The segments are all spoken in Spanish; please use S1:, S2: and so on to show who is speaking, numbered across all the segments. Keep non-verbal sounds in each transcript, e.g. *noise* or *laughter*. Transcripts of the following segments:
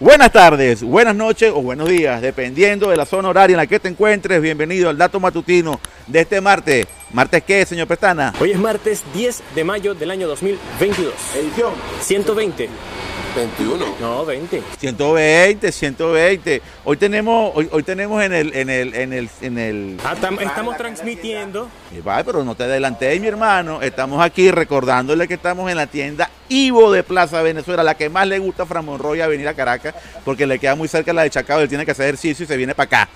S1: Buenas tardes, buenas noches o buenos días, dependiendo de la zona horaria en la que te encuentres. Bienvenido al dato matutino de este martes. ¿Martes qué, señor Pestana?
S2: Hoy es martes 10 de mayo del año 2022.
S1: Edición
S2: 120.
S3: 21.
S2: No, 20.
S1: 120, 120. Hoy tenemos, hoy, hoy tenemos en el, en el, en el, en el.
S2: Ah, tam- estamos transmitiendo.
S1: Eh, Vaya, pero no te adelanté, mi hermano. Estamos aquí recordándole que estamos en la tienda Ivo de Plaza Venezuela, la que más le gusta a Fran Monroy a venir a Caracas, porque le queda muy cerca la de Chacao, él tiene que hacer ejercicio y se viene para acá.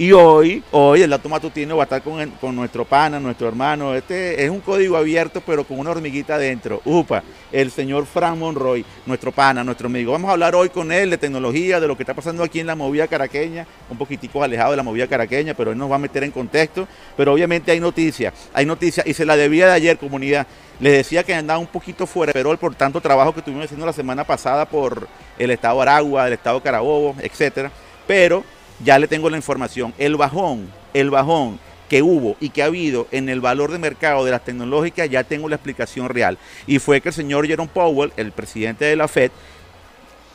S1: Y hoy, hoy el dato matutino va a estar con, con nuestro pana, nuestro hermano. Este es un código abierto, pero con una hormiguita adentro. Upa, el señor Fran Monroy, nuestro pana, nuestro amigo. Vamos a hablar hoy con él de tecnología, de lo que está pasando aquí en la movida caraqueña, un poquitico alejado de la movida caraqueña, pero él nos va a meter en contexto. Pero obviamente hay noticias, hay noticias, y se la debía de ayer, comunidad. Les decía que andaba un poquito fuera, pero por tanto trabajo que estuvimos haciendo la semana pasada por el estado Aragua, el estado Carabobo, etcétera. Pero ya le tengo la información. El bajón, el bajón que hubo y que ha habido en el valor de mercado de las tecnológicas, ya tengo la explicación real. Y fue que el señor Jerome Powell, el presidente de la Fed,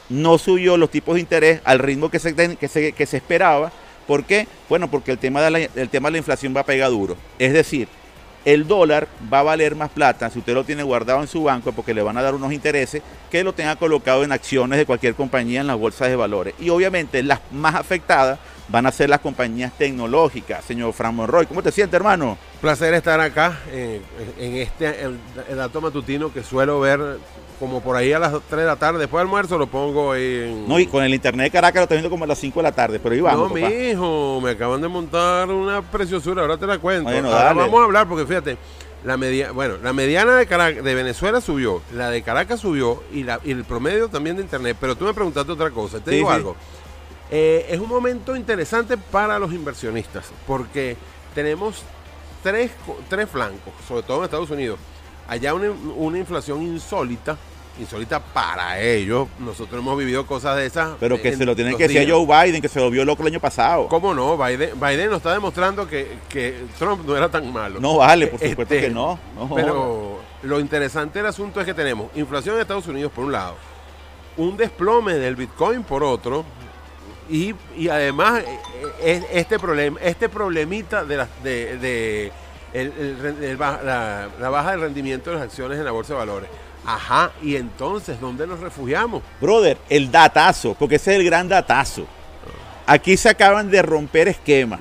S1: no subió los tipos de interés al ritmo que se, que se, que se esperaba. ¿Por qué? Bueno, porque el tema, de la, el tema de la inflación va a pegar duro. Es decir, el dólar va a valer más plata si usted lo tiene guardado en su banco porque le van a dar unos intereses que lo tenga colocado en acciones de cualquier compañía en las bolsas de valores. Y obviamente las más afectadas van a ser las compañías tecnológicas. Señor Fran Monroy, ¿cómo te sientes, hermano?
S3: Placer estar acá eh, en este el, dato matutino que suelo ver como por ahí a las 3 de la tarde. Después del almuerzo lo pongo en.
S1: No, y con el internet de Caracas lo estoy viendo como a las 5 de la tarde, pero ahí vamos.
S3: no,
S1: papá.
S3: mijo, me acaban de montar una preciosura, ahora te la cuento.
S1: Bueno,
S3: ahora
S1: dale.
S3: vamos a hablar porque fíjate, la media, bueno, la mediana de Caracas, de Venezuela subió, la de Caracas subió y, la, y el promedio también de internet. Pero tú me preguntaste otra cosa, te
S1: Sí,
S3: digo
S1: sí.
S3: algo. Eh, es un momento interesante para los inversionistas porque tenemos tres, co- tres flancos, sobre todo en Estados Unidos. Allá una, una inflación insólita, insólita para ellos. Nosotros hemos vivido cosas de esas.
S1: Pero que se lo tienen que decir a. Joe Biden, que se lo vio loco el año pasado.
S3: ¿Cómo no? Biden, Biden nos está demostrando que, que Trump no era tan malo.
S1: No vale, por supuesto
S3: Este,
S1: que no. no.
S3: Pero lo interesante del asunto es que tenemos inflación en Estados Unidos por un lado, un desplome del Bitcoin por otro, y, y además eh, eh, este problema, este problemita de, la, de, de el- el la, baja del rendimiento de las acciones en la bolsa de valores. Ajá, y entonces, ¿dónde nos refugiamos?
S1: Brother, el datazo, porque ese es el gran datazo. Aquí se acaban de romper esquemas,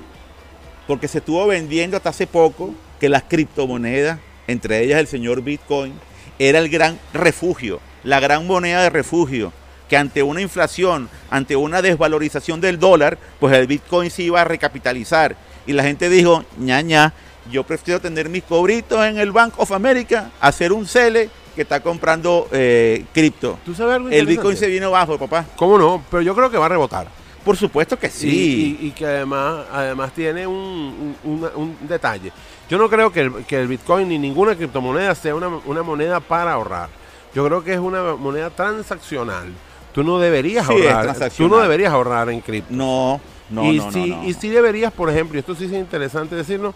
S1: porque se estuvo vendiendo hasta hace poco que las criptomonedas, entre ellas el señor Bitcoin, era el gran refugio, la gran moneda de refugio, que ante una inflación, ante una desvalorización del dólar, pues el Bitcoin se iba a recapitalizar. Y la gente dijo, ña, ña, yo prefiero tener mis cobritos en el Bank of America, hacer un cele que está comprando eh, cripto.
S3: ¿Tú sabes algo
S1: El? Bitcoin se vino bajo, papá.
S3: ¿Cómo no? Pero yo creo que va a rebotar.
S1: Por supuesto que sí.
S3: Y, y que además, además tiene un, un- detalle. Yo no creo que el, que el Bitcoin ni ninguna criptomoneda sea una, una moneda para ahorrar. Yo creo que es una moneda transaccional. Tú no deberías
S1: Sí, es
S3: ahorrar. Tú no deberías ahorrar en cripto.
S1: No, no,
S3: y,
S1: no, no.
S3: y sí deberías, por ejemplo, y esto sí es interesante decirlo,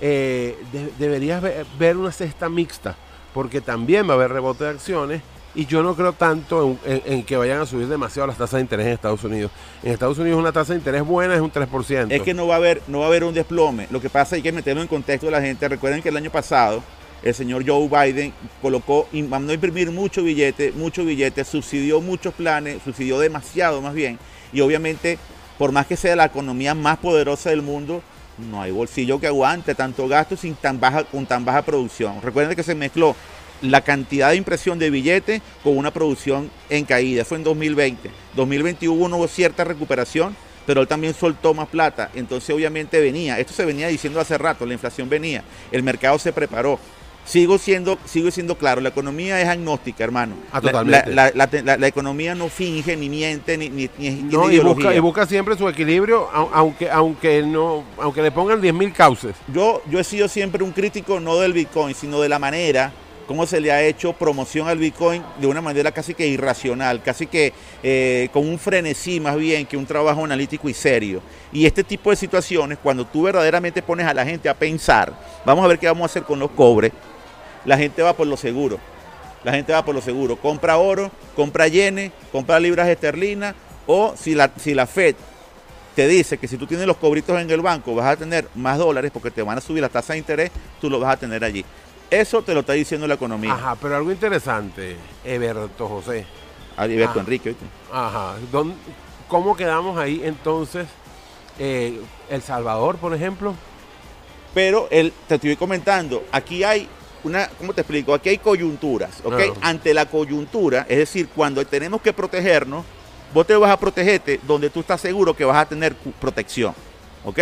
S3: eh, de- deberías ve- ver una cesta mixta, porque también va a haber rebote de acciones y yo no creo tanto en, que vayan a subir demasiado las tasas de interés en Estados Unidos. En Estados Unidos una tasa de interés buena es un 3%.
S1: Es que no va a haber, no va a haber un desplome. Lo que pasa es que meterlo en contexto de la gente. Recuerden que el año pasado el señor Joe Biden colocó, mandó a imprimir mucho billete, mucho billete, subsidió muchos planes, subsidió demasiado más bien. Y obviamente, por más que sea la economía más poderosa del mundo, no hay bolsillo que aguante tanto gasto sin tan baja, con tan baja producción. Recuerden que se mezcló la cantidad de impresión de billetes con una producción en caída. Fue en 2020. 2021 hubo cierta recuperación, pero él también soltó más plata. Entonces obviamente venía, esto se venía diciendo hace rato, la inflación venía, el mercado se preparó. Sigo siendo, sigo siendo claro, la economía es agnóstica, hermano.
S3: Ah, totalmente.
S1: La, la- la- la- la economía no finge, ni miente, ni, ni, ni-
S3: No, y busca, y busca siempre su equilibrio, au- aunque, aunque, no, aunque le pongan 10.000 cauces.
S1: Yo, yo he sido siempre un crítico no del Bitcoin, sino de la manera como se le ha hecho promoción al Bitcoin de una manera casi que irracional, casi que eh, con un frenesí más bien que un trabajo analítico y serio. Y este tipo de situaciones, cuando tú verdaderamente pones a la gente a pensar, vamos a ver qué vamos a hacer con los cobres, la gente va por lo seguro. La gente va por lo seguro. Compra oro, compra yenes, compra libras esterlinas, O si la, si la Fed te dice que si tú tienes los cobritos en el banco vas a tener más dólares porque te van a subir las tasas de interés, tú lo vas a tener allí. Eso te lo está diciendo la economía.
S3: Ajá, pero algo interesante, Eberto José. Ah.
S1: Enrique, ¿viste?
S3: Ajá. ¿dón- ¿Cómo quedamos ahí entonces? Eh, El Salvador, por ejemplo.
S1: Pero el, te estoy comentando, aquí hay una, ¿cómo te explico? Aquí hay coyunturas, ¿ok? Ante la coyuntura, es decir, cuando tenemos que protegernos, vos te vas a protegerte donde tú estás seguro que vas a tener protección, ¿ok?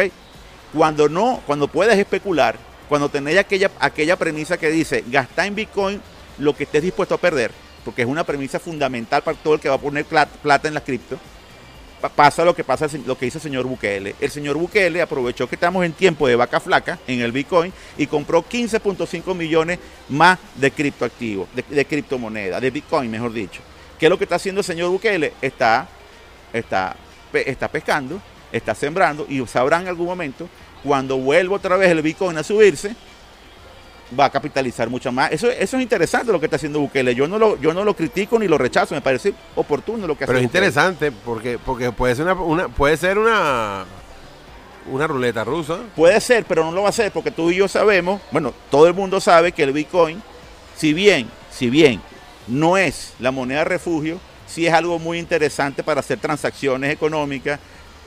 S1: Cuando no, cuando puedes especular, cuando tenés aquella, aquella premisa que dice, gasta en Bitcoin lo que estés dispuesto a perder, porque es una premisa fundamental para todo el que va a poner plat- plata en la cripto, pasa lo que pasa lo que hizo el señor Bukele. El señor Bukele aprovechó que estamos en tiempo de vaca flaca en el Bitcoin y compró 15.5 millones más de criptoactivos, de, de criptomonedas, de Bitcoin, mejor dicho. ¿Qué es lo que está haciendo el señor Bukele? Está, está, está pescando, está sembrando y sabrá en algún momento, cuando vuelva otra vez el Bitcoin a subirse, va a capitalizar mucho más. Eso, eso es interesante lo que está haciendo Bukele. Yo no lo, yo no lo critico ni lo rechazo, me parece oportuno lo que hace
S3: Pero es
S1: Bukele.
S3: interesante porque, porque puede ser una, una- puede ser una, una ruleta rusa.
S1: Puede ser, pero no lo va a hacer porque tú y yo sabemos, bueno, todo el mundo sabe que el Bitcoin, si bien, si bien no es la moneda de refugio, sí es algo muy interesante para hacer transacciones económicas.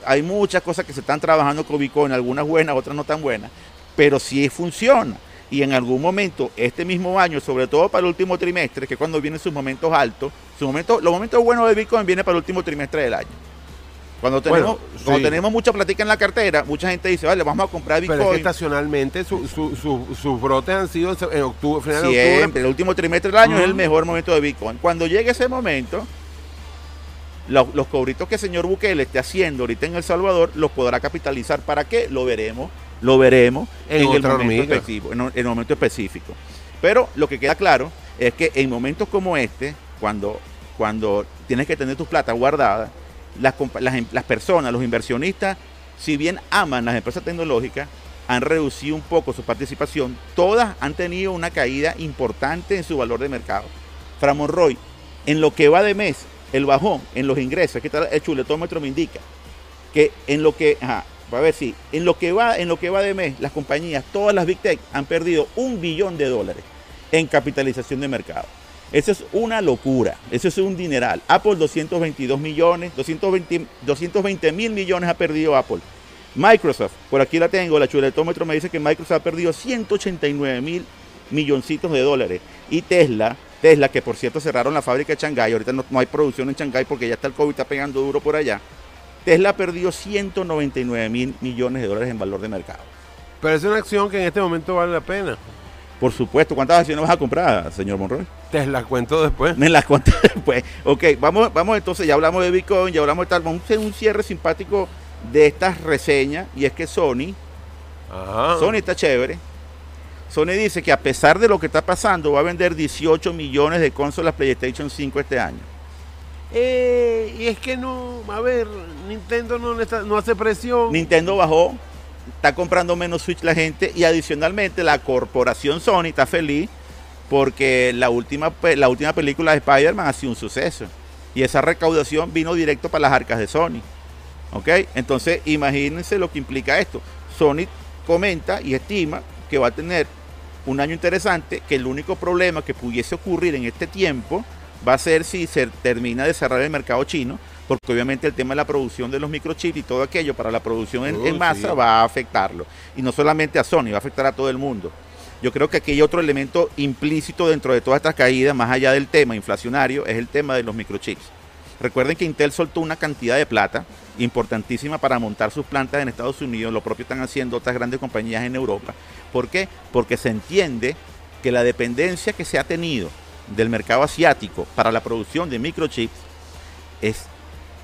S1: Hay muchas cosas que se están trabajando con Bitcoin, algunas buenas, otras no tan buenas, pero sí funciona. Y en algún momento, este mismo año, sobre todo para el último trimestre, que es cuando vienen sus momentos altos, sus momentos, los momentos buenos de Bitcoin vienen para el último trimestre del año. Cuando tenemos,
S3: Bueno,
S1: cuando
S3: sí.
S1: tenemos mucha plática en la cartera, mucha gente dice, vale, vamos a comprar Bitcoin.
S3: Pero es que estacionalmente su- su- su- sus brotes han sido en, octubre, final de octubre.
S1: el último trimestre del año es el mejor momento de Bitcoin. Cuando llegue ese momento, lo- los cobritos que el señor Bukele esté haciendo ahorita en El Salvador, los podrá capitalizar. ¿Para qué? Lo veremos, lo veremos
S3: En
S1: en, el momento
S3: hormiga.
S1: específico, en, un momento específico. Pero lo que queda claro es que en momentos como este, cuando, cuando tienes que tener tus plata guardadas, las, las em- las personas, los inversionistas, si bien aman las empresas tecnológicas, han reducido un poco su participación. Todas han tenido una caída importante en su valor de mercado. Framonroy, en lo que va de mes, el bajón en los ingresos, que el chuletómetro me indica, que en lo que, ajá, a ver si, en lo que va, en lo que va de mes, las compañías, todas las Big Tech han perdido un billón de dólares en capitalización de mercado. Eso es una locura, eso es un dineral. Apple 222 millones, 220 220 mil millones ha perdido Apple. Microsoft, por aquí la tengo, la chuletómetro me dice que Microsoft ha perdido 189 mil milloncitos de dólares. Y Tesla, Tesla, que por cierto cerraron la fábrica de Shanghái, ahorita no, hay producción en Shanghái porque ya está el COVID, está pegando duro por allá. Tesla ha perdido 199 mil millones de dólares en valor de mercado.
S3: Pero es una acción que en este momento vale la pena.
S1: Por supuesto, ¿cuántas acciones vas a comprar, señor Monroy?
S3: Te las cuento después.
S1: Me las cuentas *laughs* después. Ok, vamos, vamos entonces, ya hablamos de Bitcoin, ya hablamos de tal, vamos a hacer un cierre simpático de estas reseñas y es que Sony,
S3: Ajá.
S1: Sony está chévere. Sony dice que a pesar de lo que está pasando va a vender 18 millones de consolas PlayStation 5 este año.
S3: Eh, y es que no, a ver, Nintendo no, no hace presión.
S1: Nintendo bajó, está comprando menos Switch la gente y adicionalmente la corporación Sony está feliz porque la última, la última película de Spider-Man ha sido un suceso y esa recaudación vino directo para las arcas de Sony. ¿Ok? Entonces imagínense lo que implica esto. Sony comenta y estima que va a tener un año interesante, que el único problema que pudiese ocurrir en este tiempo va a ser si se termina de cerrar el mercado chino, porque obviamente el tema de la producción de los microchips y todo aquello para la producción en, en
S3: Oh,
S1: masa
S3: sí.
S1: va a afectarlo. Y no solamente a Sony, va a afectar a todo el mundo. Yo creo que aquí hay otro elemento implícito dentro de todas estas caídas, más allá del tema inflacionario, es el tema de los microchips. Recuerden que Intel soltó una cantidad de plata importantísima para montar sus plantas en Estados Unidos, lo propio están haciendo otras grandes compañías en Europa. ¿Por qué? Porque se entiende que la dependencia que se ha tenido del mercado asiático para la producción de microchips es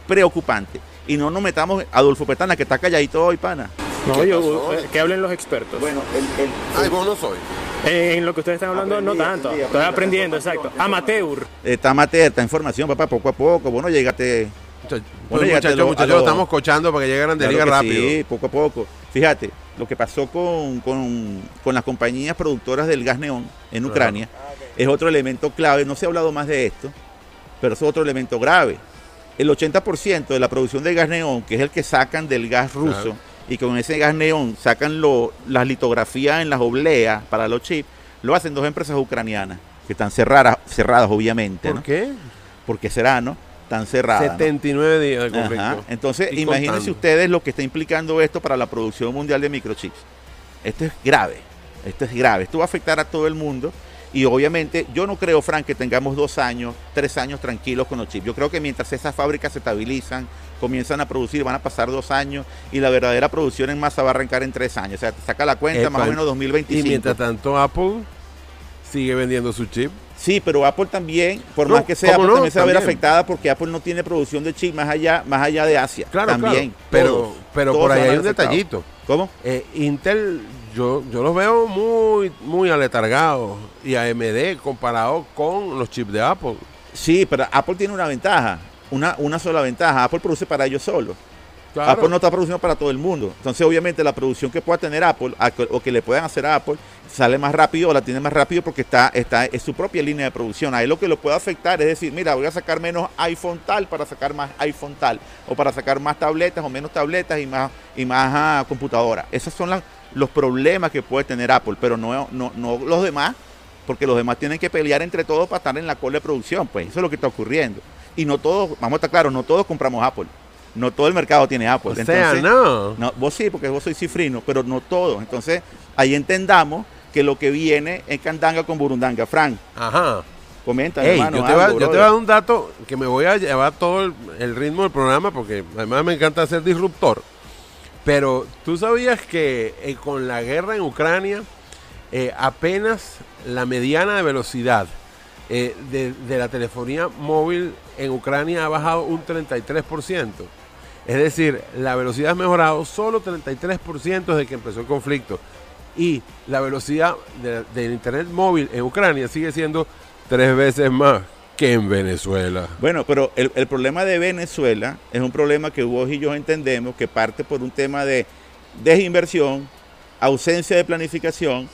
S1: preocupante. Y no nos metamos, Adolfo Petana, que está calladito hoy, pana.
S2: No,
S3: ¿Qué
S2: yo, eh, que hablen los expertos.
S1: Bueno, el,
S3: Ay, vos no soy.
S2: Eh, en lo que ustedes están hablando, no tanto.
S1: aprendí,
S2: Estoy aprendiendo, exacto. Amateur.
S1: está amateur, está información, papá, poco a poco. Bueno, llegaste
S3: Muchachos,
S1: Bueno,
S3: muchachos,
S1: lo-
S3: muchachos,
S1: a lo-
S3: estamos cochando para que llegue a Grande
S1: Claro
S3: Liga rápido.
S1: Sí, poco a poco. Fíjate, lo que pasó con, con- con las compañías productoras del gas neón en. Ucrania es otro elemento clave. No se ha hablado más de esto, pero es otro elemento grave. el 80% de la producción de gas neón, que es el que sacan del gas ruso,
S3: Claro.
S1: y con ese gas neón sacan lo- las litografías en las obleas para los chips, lo hacen dos empresas ucranianas, que están cerradas, cerradas obviamente,
S3: ¿Por
S1: ¿no?
S3: qué?
S1: Porque será, ¿no? Están cerradas. ¿no?
S3: 79 días de conflicto.
S1: Ajá. Entonces,
S3: Y
S1: imagínense
S3: contando.
S1: ustedes lo que está implicando esto para la producción mundial de microchips. Esto es grave, esto es grave, esto va a afectar a todo el mundo y obviamente yo no creo, Frank, que tengamos dos años, tres años tranquilos con los chips. Yo creo que mientras esas fábricas se estabilizan, comienzan a producir, van a pasar dos años y la verdadera producción en masa va a arrancar en tres años. O sea, te saca la cuenta más o menos
S3: Y
S1: 2025.
S3: mientras tanto, Apple sigue vendiendo su chip.
S1: Sí, pero Apple también, por
S3: No,
S1: más que sea,
S3: ¿cómo
S1: Apple
S3: no?
S1: también se va a ver afectada porque Apple no tiene producción de chips más allá, más allá de Asia.
S3: Claro,
S1: también.
S3: claro. Pero,
S1: Todos,
S3: pero
S1: todos
S3: por ahí hay un detallito.
S1: ¿Cómo?
S3: Eh, Intel, yo, yo los veo muy, muy aletargados. Y AMD comparado con los chips de Apple.
S1: Sí, pero Apple tiene una ventaja, una, una sola ventaja. Apple produce para ellos solos.
S3: Claro.
S1: Apple no está produciendo para todo el mundo. Entonces, obviamente, la producción que pueda tener Apple o que le puedan hacer a Apple sale más rápido o la tiene más rápido porque está, está es su propia línea de producción. Ahí lo que lo puede afectar es decir, mira, voy a sacar menos iPhone tal para sacar más iPhone tal o para sacar más tabletas o menos tabletas y más y más ah, computadoras. Esos son las- los problemas que puede tener Apple, pero no, no, no los demás, porque los demás tienen que pelear entre todos para estar en la cola de producción. Pues eso es lo que está ocurriendo. Y no todos, vamos a estar claros, no todos compramos Apple. No todo el mercado tiene Apple.
S3: o sea, no.
S1: no, vos sí, porque vos sois cifrino, pero no todos. Entonces, ahí entendamos que lo que viene es candanga con burundanga. Frank,
S3: Ajá.
S1: comenta,
S3: Ey,
S1: hermano.
S3: yo, te voy a,
S1: algo,
S3: yo te voy a
S1: brother.
S3: dar un dato que me voy a llevar todo el, el ritmo del programa porque además me encanta ser disruptor. Pero tú sabías que eh, con la guerra en Ucrania, eh, apenas la mediana de velocidad eh, de, de la telefonía móvil en Ucrania ha bajado un 33%. Es decir, la velocidad ha mejorado solo 33% desde que empezó el conflicto. Y la velocidad de- del Internet móvil en Ucrania sigue siendo tres veces más que en Venezuela.
S1: Bueno, pero el, el problema de Venezuela es un problema que vos y yo entendemos que parte por un tema de desinversión, ausencia de planificación,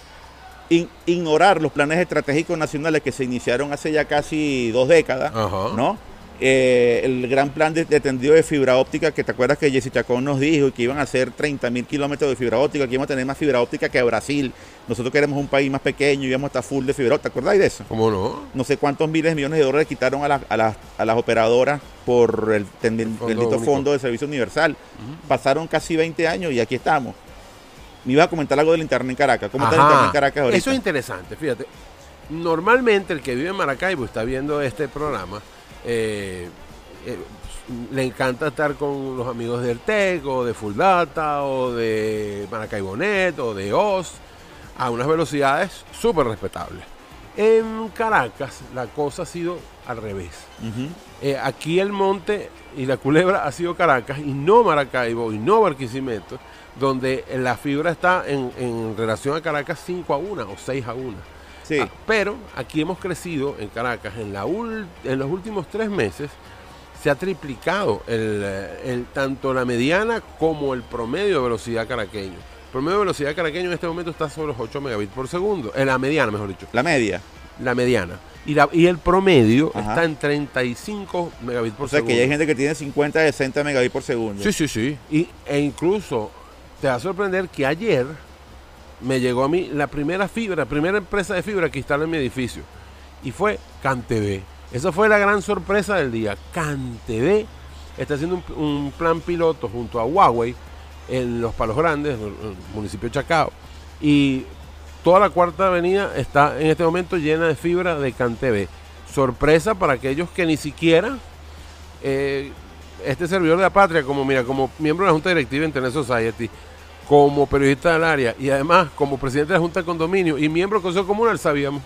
S1: in- ignorar los planes estratégicos nacionales que se iniciaron hace ya casi dos décadas,
S3: Ajá.
S1: ¿no? Eh, el gran plan de, de tendido de fibra óptica, que te acuerdas que Jessy Chacón nos dijo que iban a hacer 30 mil kilómetros de fibra óptica, que íbamos a tener más fibra óptica que Brasil. Nosotros que éramos un país más pequeño y íbamos a estar full de fibra óptica. ¿Te acordáis de eso?
S3: ¿Cómo no?
S1: no sé cuántos miles de millones de dólares quitaron a, las- a las, a las operadoras por el
S3: Fondo
S1: bendito
S3: único.
S1: Fondo de Servicio Universal. Pasaron casi 20 años y aquí estamos. Me iba a comentar algo del Internet en Caracas. ¿Cómo está el. Internet en Caracas ahorita?
S3: Eso es interesante, fíjate. Normalmente el que vive en Maracaibo está viendo este programa, eh, eh, le encanta estar con los amigos del TEC o de Full Data o de Maracaibonet o de OS a unas velocidades súper respetables. En Caracas la cosa ha sido al revés. Eh, aquí el monte y la culebra ha sido Caracas y no Maracaibo y no Barquisimeto, donde la fibra está en, en relación a Caracas 5 a 1 o 6 a 1.
S1: Sí.
S3: Ah, pero aquí hemos crecido en Caracas en, la ul- en los últimos tres meses. Se ha triplicado el, eh, el- tanto la mediana como el promedio de velocidad caraqueño. El promedio de velocidad caraqueño en este momento está sobre los 8 megabits por segundo. En la mediana, mejor dicho.
S1: La media.
S3: La mediana. Y, la- y el promedio
S1: Ajá.
S3: está en 35 megabits por
S1: O sea
S3: segundo.
S1: que ya hay gente que tiene 50, 60 megabits por segundo.
S3: Sí, sí, sí. Y, e incluso te va a sorprender que ayer me llegó a mí la primera fibra, primera empresa de fibra que instala en mi edificio. Y fue CanTV. Esa fue la gran sorpresa del día. CanTV está haciendo un, un plan piloto junto a Huawei en Los Palos Grandes, en el municipio de Chacao. Y toda la cuarta avenida está en este momento llena de fibra de CanTV. Sorpresa para aquellos que ni siquiera eh, este servidor de la patria, como mira, como miembro de la Junta Directiva de Internet Society, como periodista del área y además como presidente de la Junta de Condominio y miembro del Consejo Comunal, sabíamos.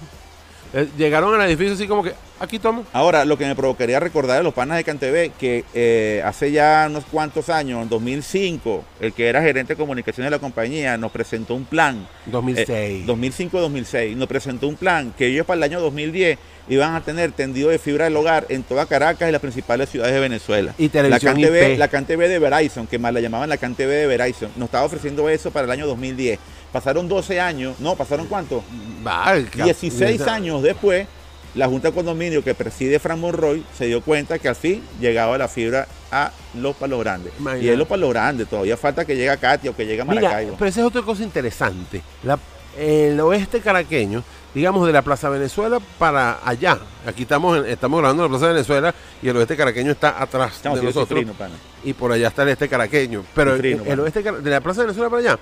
S3: Eh, llegaron al edificio así como que, aquí tomo.
S1: Ahora, lo que me provocaría recordar de los panas de CanTV, que eh, hace ya unos cuantos años, en 2005, el que era gerente de comunicación de la compañía nos presentó un plan
S3: 2006.
S1: 2005-2006, nos presentó un plan que ellos para el año 2010 iban a tener tendido de fibra del hogar en toda Caracas y las principales ciudades de Venezuela.
S3: Y televisión
S1: la CanTV, la CanTV de Verizon, que más la llamaban la CanTV de Verizon, nos estaba ofreciendo eso para el año 2010. Pasaron 12 años, no, pasaron cuánto?
S3: Va, el cap-
S1: 16
S3: esa-
S1: años después la Junta de Condominio que preside Fran Monroy se dio cuenta que al fin llegaba la fibra a los palos grandes.
S3: Imagínate.
S1: Y es los palos grandes, todavía falta que llegue a Katia o que llegue a
S3: Mira,
S1: Maracaibo.
S3: pero esa es otra cosa interesante. La- el oeste caraqueño, digamos de la Plaza Venezuela para allá. Aquí estamos, en- estamos grabando en la Plaza Venezuela y el oeste caraqueño está atrás
S1: Estamos
S3: de nosotros.
S1: cifrino, pana.
S3: y por allá está el este caraqueño. Pero el,
S1: Cifrino,
S3: el
S1: bueno.
S3: oeste de la Plaza de Venezuela para allá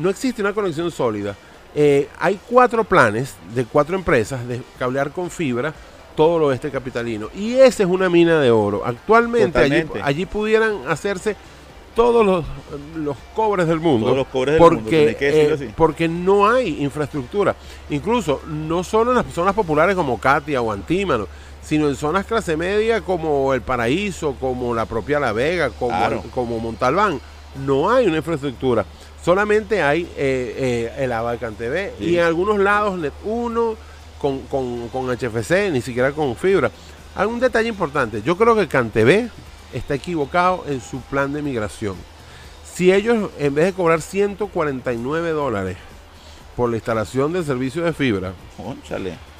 S3: no existe una conexión sólida. Eh, hay cuatro planes de cuatro empresas de cablear con fibra todo el oeste capitalino. Y esa es una mina de oro. Actualmente allí, allí pudieran hacerse todos los, los cobres del mundo.
S1: Todos los cobres del
S3: porque,
S1: mundo, que
S3: eh, porque no hay infraestructura. Incluso no solo en las zonas populares como Katia o Antímano, sino en zonas clase media como El Paraíso, como la propia La Vega, como,
S1: Claro.
S3: como Montalbán. No hay una infraestructura. Solamente hay eh, eh, el Abalcan TV
S1: Sí.
S3: y en algunos lados Net 1 con, con, con HFC, ni siquiera con fibra. Hay un detalle importante. Yo creo que CanTV está equivocado en su plan de migración. Si ellos, en vez de cobrar 149 dólares por la instalación del servicio de fibra,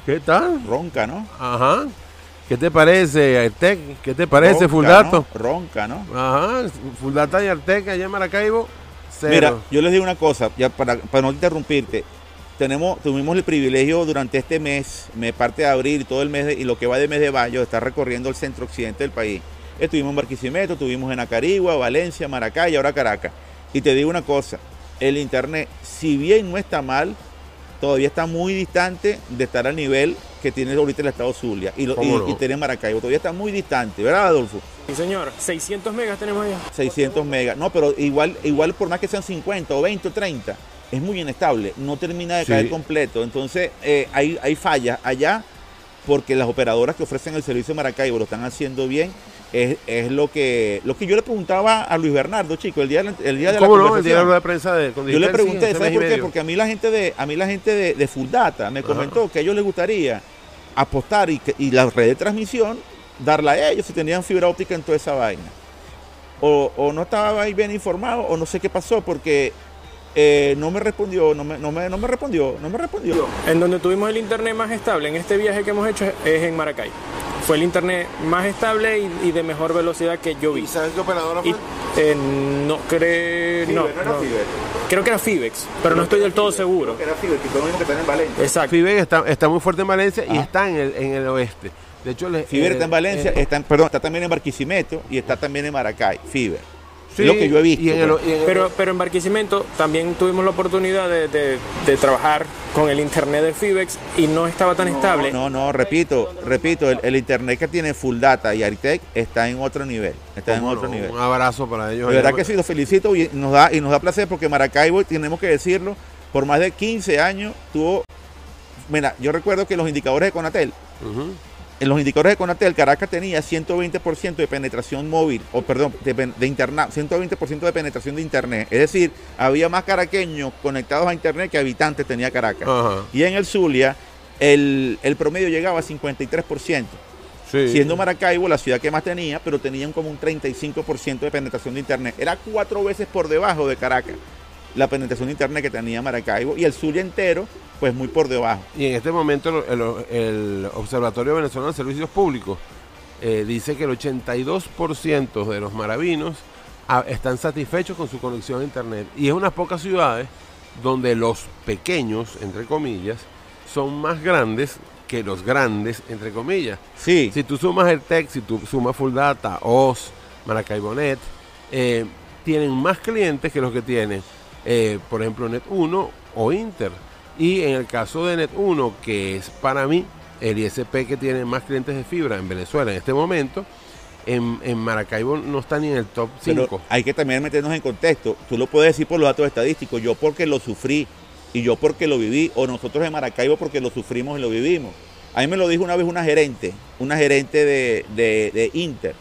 S3: ¿qué tal?
S1: ronca, ¿no?
S3: Ajá. ¿Qué te parece, Artec? ¿Qué te parece,
S1: Ronca,
S3: Fuldato?
S1: ¿no? Ronca, ¿no?
S3: Ajá. Fuldata y Artec allá en Maracaibo, cero.
S1: Mira, yo les digo una cosa, ya para, para no interrumpirte. Tenemos, tuvimos el privilegio durante este mes, me parte de abril y todo el mes de- y lo que va de mes de mayo, de estar recorriendo el centro occidente del país. Estuvimos en Barquisimeto, estuvimos en Acarigua, Valencia, Maracay y ahora Caracas. Y te digo una cosa, el internet, si bien no está mal, todavía está muy distante de estar al nivel que tiene ahorita el estado Zulia y, lo-
S3: ¿Cómo
S1: y-
S3: no?
S1: y tiene Maracaibo. Todavía está muy distante, ¿verdad, Adolfo?
S2: Sí, señor. 600 megas tenemos allá.
S1: 600 megas. No, pero igual, igual por más que sean 50 o 20 o 30, es muy inestable. No termina de
S3: Sí.
S1: caer completo. Entonces, eh, hay, hay fallas allá porque las operadoras que ofrecen el servicio de Maracaibo lo están haciendo bien. Es, es lo que lo que yo le preguntaba a Luis Bernardo, chico, el día, de la- el día de la
S3: ¿Cómo no? El día de la prensa de
S1: Yo le
S3: sí,
S1: pregunté, ¿sabes por qué? Porque a mí la gente de, a mí la gente de, de Full Data me comentó que a ellos les gustaría apostar y, la red de transmisión darla a ellos si tenían fibra óptica en toda esa vaina. O, o no estaba ahí bien informado o no sé qué pasó porque eh, no me respondió, no me, no, me, no me respondió, no me respondió.
S2: En donde tuvimos el internet más estable en este viaje que hemos hecho es en Maracay. Fue el internet más estable y, y de mejor velocidad que yo vi.
S3: ¿Y sabes qué operadora
S2: Y,
S3: fue?
S2: eh, no creo. No, no. Creo que era Fibex, pero no estoy del todo seguro.
S1: Era fibra, que fue lo mismo que está en Valencia.
S2: Exacto.
S3: Fiber está, está muy fuerte en Valencia y
S1: Ah.
S3: está en el, en el oeste. De hecho,
S1: Fiber
S3: eh,
S1: está en Valencia,
S3: eh,
S1: está en- perdón, está también en Barquisimeto y está también en Maracay, Fiber.
S3: Sí,
S1: lo que yo he visto.
S3: Y en el,
S1: pues.
S3: y en el-
S2: Pero, pero en Barquisimeto también tuvimos la oportunidad de, de- de trabajar con el internet de Fibex y no estaba tan estable.
S1: No, no, repito, repito, el, el internet que tiene Full Data y Aritec está en otro nivel, está en
S3: ¿cómo
S1: otro
S3: no?
S1: nivel.
S3: Un abrazo para ellos.
S1: De verdad que sí, los felicito y nos da, y nos da placer porque Maracaibo, tenemos que decirlo, por más de 15 años tuvo, mira, yo recuerdo que los indicadores de Conatel. En los indicadores de Conatel, Caracas tenía 120% de penetración móvil, o perdón, de, internet, 120% de penetración de internet. Es decir, había más caraqueños conectados a internet que habitantes tenía Caracas.
S3: Ajá.
S1: Y en el Zulia, el, el promedio llegaba a 53%.
S3: Sí.
S1: Siendo Maracaibo la ciudad que más tenía, pero tenían como un 35% de penetración de internet. Era cuatro veces por debajo de Caracas la penetración de internet que tenía Maracaibo y el Zulia entero, pues muy por debajo.
S3: Y en este momento el, el Observatorio Venezolano de Servicios Públicos eh, dice que el 82% de los maravinos ah, están satisfechos con su conexión a Internet. Y es unas pocas ciudades donde los pequeños, entre comillas, son más grandes que los grandes, entre comillas.
S1: Sí,
S3: Si tú sumas el TEC, si tú sumas Full Data, OS, Maracaibonet, eh, tienen más clientes que los que tienen, eh, por ejemplo, Net1 o Inter. Y en el caso de Net1, que es para mí el ISP que tiene más clientes de fibra en Venezuela en este momento, en, en Maracaibo no está ni en el top
S1: pero
S3: 5.
S1: hay que también meternos en contexto. Tú lo puedes decir por los datos estadísticos, yo porque lo sufrí y yo porque lo viví, o nosotros en Maracaibo porque lo sufrimos y lo vivimos. A mí me lo dijo una vez una gerente, una gerente de, de- de Inter.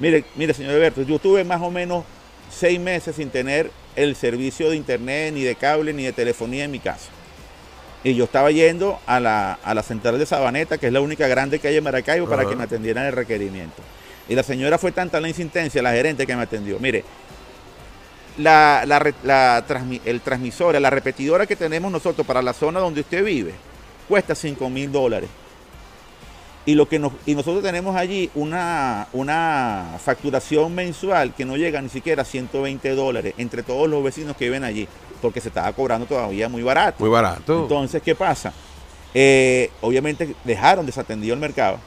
S1: Mire, mire, señor Alberto, yo tuve más o menos seis meses sin tener el servicio de internet, ni de cable, ni de telefonía en mi casa. Y yo estaba yendo a la, a la central de Sabaneta, que es la única grande que hay en Maracaibo, para que me atendieran el requerimiento. Y la señora fue tanta la insistencia, la gerente que me atendió. Mire, la, la la transmi- el transmisora, la repetidora que tenemos nosotros para la zona donde usted vive, cuesta 5 mil dólares. Y, lo que nos, y nosotros tenemos allí una, una facturación mensual que no llega ni siquiera a 120 dólares entre todos los vecinos que viven allí, porque se estaba cobrando todavía muy barato.
S3: Muy barato.
S1: Entonces, ¿qué pasa? Eh, obviamente dejaron desatendido el mercado,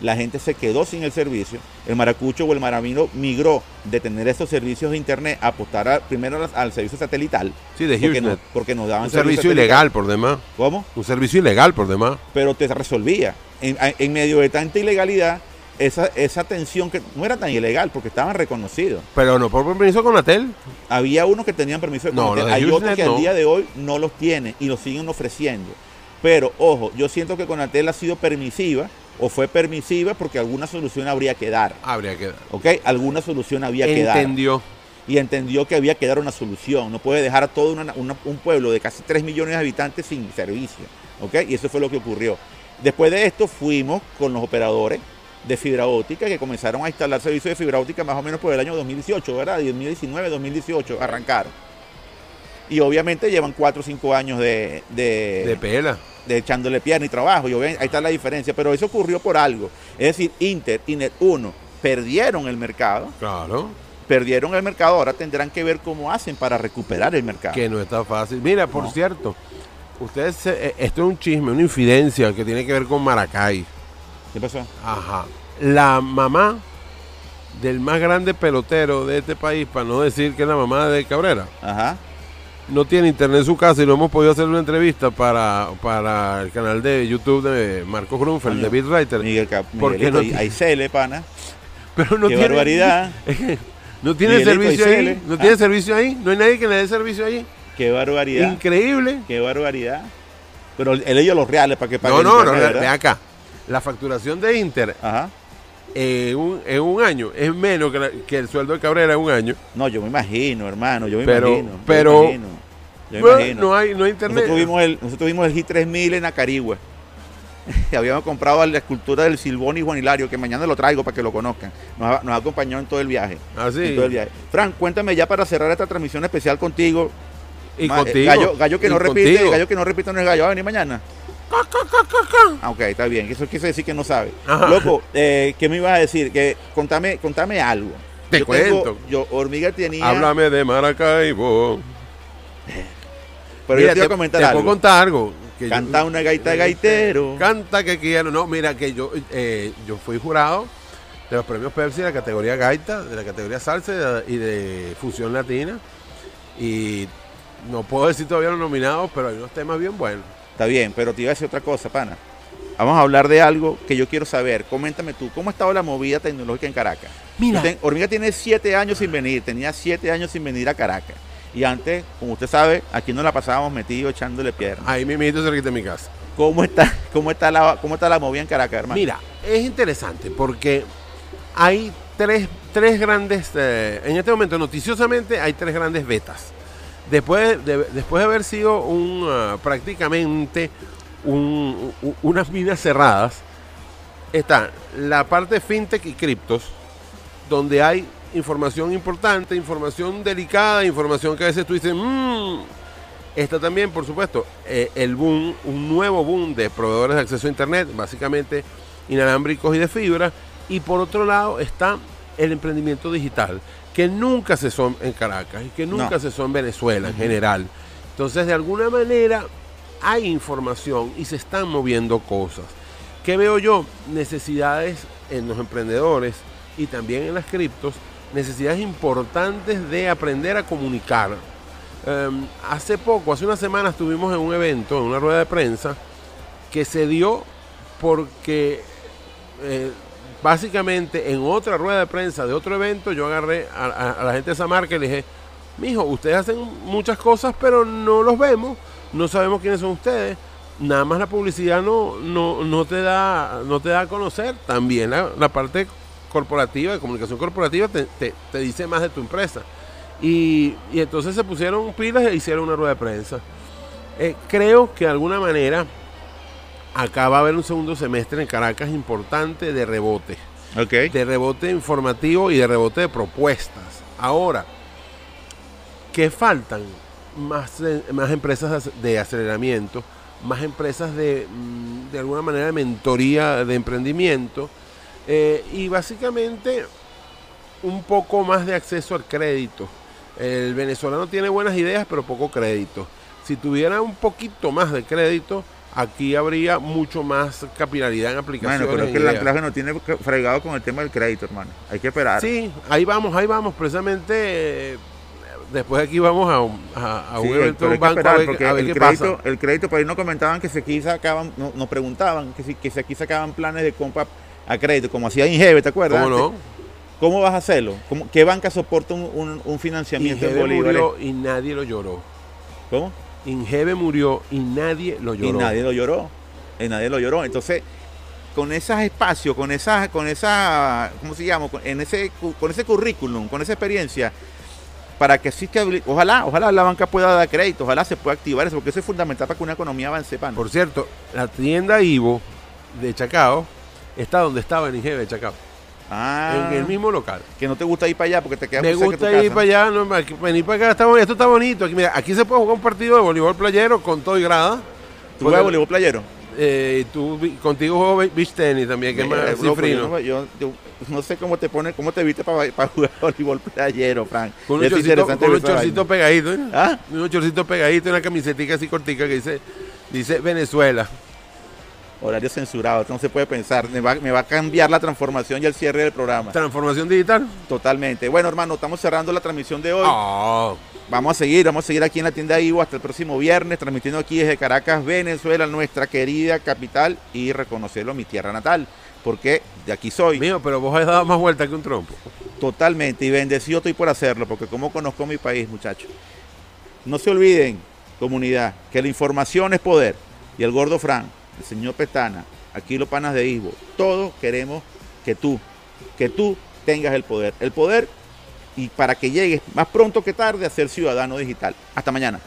S1: la gente se quedó sin el servicio, el maracucho o el maramino migró de tener estos servicios de internet a apostar a- primero al, al servicio satelital,
S3: Sí, de
S1: porque, no- porque nos daban
S3: Un servicio ilegal por demás.
S1: ¿Cómo?
S3: Un servicio ilegal por demás.
S1: Pero te resolvía. En, en medio de tanta ilegalidad, esa, esa atención que no era tan ilegal porque estaban reconocidos.
S3: Pero no por permiso con Atel.
S1: Había unos que tenían permiso de
S3: No, de
S1: hay otros que al día de hoy no los tienen y los siguen ofreciendo. Pero ojo, yo siento que Conatel ha sido permisiva o fue permisiva porque alguna solución habría que dar.
S3: Habría que dar.
S1: ¿Ok? Alguna solución había que dar.
S3: Entendió.
S1: Y entendió que había que dar una solución. No puede dejar a todo una- una- un pueblo de casi 3 millones de habitantes sin servicio. ¿Ok? Y eso fue lo que ocurrió. Después de esto fuimos con los operadores de fibra óptica que comenzaron a instalar servicios de fibra óptica más o menos por el año 2018, ¿verdad? 2019, 2018 arrancaron. Y obviamente llevan 4 o 5 años de, de,
S3: De pela.
S1: de echándole pierna y trabajo. Y ahí está la diferencia. Pero eso ocurrió por algo. Es decir, Inter y Net1 perdieron el mercado.
S3: Claro.
S1: Perdieron el mercado. Ahora tendrán que ver cómo hacen para recuperar el mercado.
S3: Que no está fácil. Mira, por
S1: No.
S3: cierto, ustedes, se- eh, esto es un chisme, una infidencia que tiene que ver con Maracay.
S1: ¿Qué pasó?
S3: Ajá. La mamá del más grande pelotero de este país, para no decir que es la mamá de Cabrera,
S1: Ajá.
S3: no tiene internet en su casa y no hemos podido hacer una entrevista para, para el canal de YouTube de Marco Grunfeld,
S1: Coño.
S3: de Beat Writer.
S1: Miguel Cap
S3: ¿Por qué
S1: Miguelito,
S3: no
S1: ahí cele, pana. *laughs*
S3: Pero no
S1: Qué
S3: tiene,
S1: barbaridad. *laughs*
S3: No tiene
S1: Miguelito,
S3: servicio
S1: ahí.
S3: No tiene
S1: Ah.
S3: servicio ahí. No hay nadie que le dé servicio ahí.
S1: Qué barbaridad.
S3: Increíble.
S1: Qué barbaridad. Pero él ellos los reales para que paguen
S3: No, no, no, ve acá. La facturación de Inter
S1: Ajá.
S3: en un, en un año es menos que, la- que el sueldo de Cabrera en un año.
S1: No, yo me imagino, hermano. Yo me
S3: Pero-
S1: imagino. yo me
S3: pero-
S1: imagino, yo
S3: Bueno,
S1: imagino.
S3: no hay, no hay internet.
S1: Nosotros vimos el, nosotros vimos el G3000 en Acarigua. *laughs* Habíamos comprado la escultura del Silbón y Juan Hilario, que mañana lo traigo para que lo conozcan. Nos, ha- nos acompañó en todo el viaje.
S3: Ah, sí.
S1: En todo el viaje. Frank, cuéntame ya para cerrar esta transmisión especial contigo.
S3: Y
S1: eh,
S3: contigo.
S1: Gallo, gallo que no repite,
S3: contigo.
S1: gallo que no repite no es gallo. ¿Va a venir mañana? Ah, ok, está bien. Eso quiere decir que no sabe.
S3: Ajá.
S1: Loco, eh, ¿qué me ibas a decir? Que contame, contame algo.
S3: Te
S1: Yo tengo-
S3: cuento.
S1: yo, Hormiga tenía.
S3: Háblame de Maracaibo.
S1: Pero
S3: Mira,
S1: yo te voy a comentar
S3: te
S1: algo.
S3: puedo contar algo. que yo-
S1: Canta una gaita de gaitero.
S3: Canta que quiero. No, mira que yo, eh, yo fui jurado de los premios Pepsi de la categoría gaita, de la categoría salsa y de, y de fusión latina. Y no puedo decir todavía los nominados, pero hay unos temas bien buenos.
S1: Está bien, pero te iba a decir otra cosa, pana. Vamos a hablar de algo que yo quiero saber. Coméntame tú, ¿cómo ha estado la movida tecnológica en Caracas?
S3: Mira.
S1: Ten- Hormiga tiene siete años sin venir, tenía siete años sin venir a Caracas. Y antes, como usted sabe, aquí nos la pasábamos metidos echándole piernas.
S3: Ahí mismito cerquita de mi casa.
S1: ¿Cómo está, cómo está la, cómo está la movida en Caracas, hermano?
S3: Mira, es interesante porque hay tres, tres grandes, eh, en este momento noticiosamente hay tres grandes betas. Después de, después de haber sido un, ah, prácticamente unas minas cerradas, está la parte fintech y criptos, donde hay información importante, información delicada, información que a veces tú dices, "Mm". Está también, por supuesto, eh, el boom, un nuevo boom de proveedores de acceso a Internet, básicamente inalámbricos y de fibra. Y por otro lado está el emprendimiento digital, que nunca se son en Caracas y que nunca
S1: No.
S3: se son en Venezuela en general. Entonces, de alguna manera, hay información y se están moviendo cosas. ¿Qué veo yo? Necesidades en los emprendedores y también en las criptos, necesidades importantes de aprender a comunicar. Em, hace poco, hace unas semanas, estuvimos en un evento, en una rueda de prensa, que se dio porque eh, básicamente en otra rueda de prensa de otro evento, yo agarré a, la gente de esa marca y le dije, mijo, ustedes hacen muchas cosas, pero no los vemos, no sabemos quiénes son ustedes. Nada más la publicidad no, no, no, te, da, no te da a conocer. También la, parte corporativa, de comunicación corporativa, te, te- te dice más de tu empresa. Y, y entonces se pusieron pilas e hicieron una rueda de prensa. Eh, creo que de alguna manera acá va a haber un segundo semestre en Caracas importante de rebote
S1: Ok.
S3: de rebote informativo y de rebote de propuestas. Ahora, ¿qué faltan? Más, eh, más empresas de aceleramiento, más empresas de, mm, de alguna manera de mentoría de emprendimiento eh, y básicamente un poco más de acceso al crédito. El venezolano tiene buenas ideas pero poco crédito. Si tuviera un poquito más de crédito, aquí habría mucho más capilaridad en aplicaciones.
S1: Bueno, pero es
S3: en
S1: que el anclaje no tiene fregado con el tema del crédito, hermano. Hay que esperar.
S3: Sí, ahí vamos, ahí vamos. Precisamente eh, después de aquí vamos a, un- a, a
S1: Sí,
S3: un evento de
S1: hay
S3: un
S1: que
S3: banco a
S1: esperar,
S3: ver,
S1: porque
S3: a ver
S1: el
S3: qué
S1: crédito,
S3: pasa.
S1: el crédito, por ahí nos comentaban que si aquí sacaban, no- nos preguntaban que si, que si aquí sacaban planes de compra a crédito, como hacía Ingeve, ¿te acuerdas?
S3: ¿Cómo no?
S1: ¿Cómo vas a hacerlo? ¿Cómo- ¿Qué banca soporta un, un- un financiamiento en
S3: Ingeve
S1: bolívares?
S3: murió y nadie lo lloró.
S1: ¿Cómo?
S3: Ingeve murió y nadie lo lloró.
S1: Y nadie lo lloró. Y nadie lo lloró. Entonces, con esos espacios, con esa, con esa, ¿cómo se llama? Con, en ese, con ese currículum, con esa experiencia, para que exista, ojalá, ojalá la banca pueda dar crédito, ojalá se pueda activar eso, porque eso es fundamental para que una economía avance, pan.
S3: Por cierto, la tienda Ivo de Chacao está donde estaba en Ingeve de Chacao.
S1: Ah,
S3: En el mismo local.
S1: que no te gusta ir para allá porque te queda
S3: Me
S1: muy cerca de tu
S3: gusta ir
S1: casa.
S3: para allá, no, aquí- venir para acá, está bon- esto está bonito. Aquí, mira, aquí se puede jugar un partido de voleibol playero con todo y grada.
S1: ¿Tú juegas voleibol playero?
S3: Eh, y tú, vi- contigo juego be- beach tenis también, que es más
S1: pero
S3: cifrino.
S1: yo, no, yo- yo no sé cómo te pone, cómo te viste para, para jugar *laughs* voleibol playero, Frank.
S3: Con un
S1: Es
S3: chorcito,
S1: interesante
S3: con un
S1: ver esa
S3: chorcito
S1: vaina.
S3: pegadito, ¿eh?
S1: ¿Ah?
S3: Un chorcito pegadito y una camisetica así cortica que dice, dice Venezuela.
S1: Horario censurado, no se puede pensar. Me va, me va a cambiar la transformación y el cierre del programa.
S3: Transformación digital.
S1: Totalmente. Bueno, hermano, estamos cerrando la transmisión de hoy.
S3: Oh,
S1: Vamos a seguir, vamos a seguir aquí en la tienda Ivo hasta el próximo viernes, transmitiendo aquí desde Caracas, Venezuela, nuestra querida capital, y reconocerlo mi tierra natal, porque de aquí soy.
S3: mío, pero vos has dado más vuelta que un trompo.
S1: Totalmente, y bendecido estoy por hacerlo, porque como conozco mi país, muchachos. No se olviden, comunidad, que la información es poder. Y el gordo Fran, el señor Petana, aquí los panas de Ivo, todos queremos que tú, que tú tengas el poder. El poder y para que llegues más pronto que tarde a ser ciudadano digital. Hasta mañana.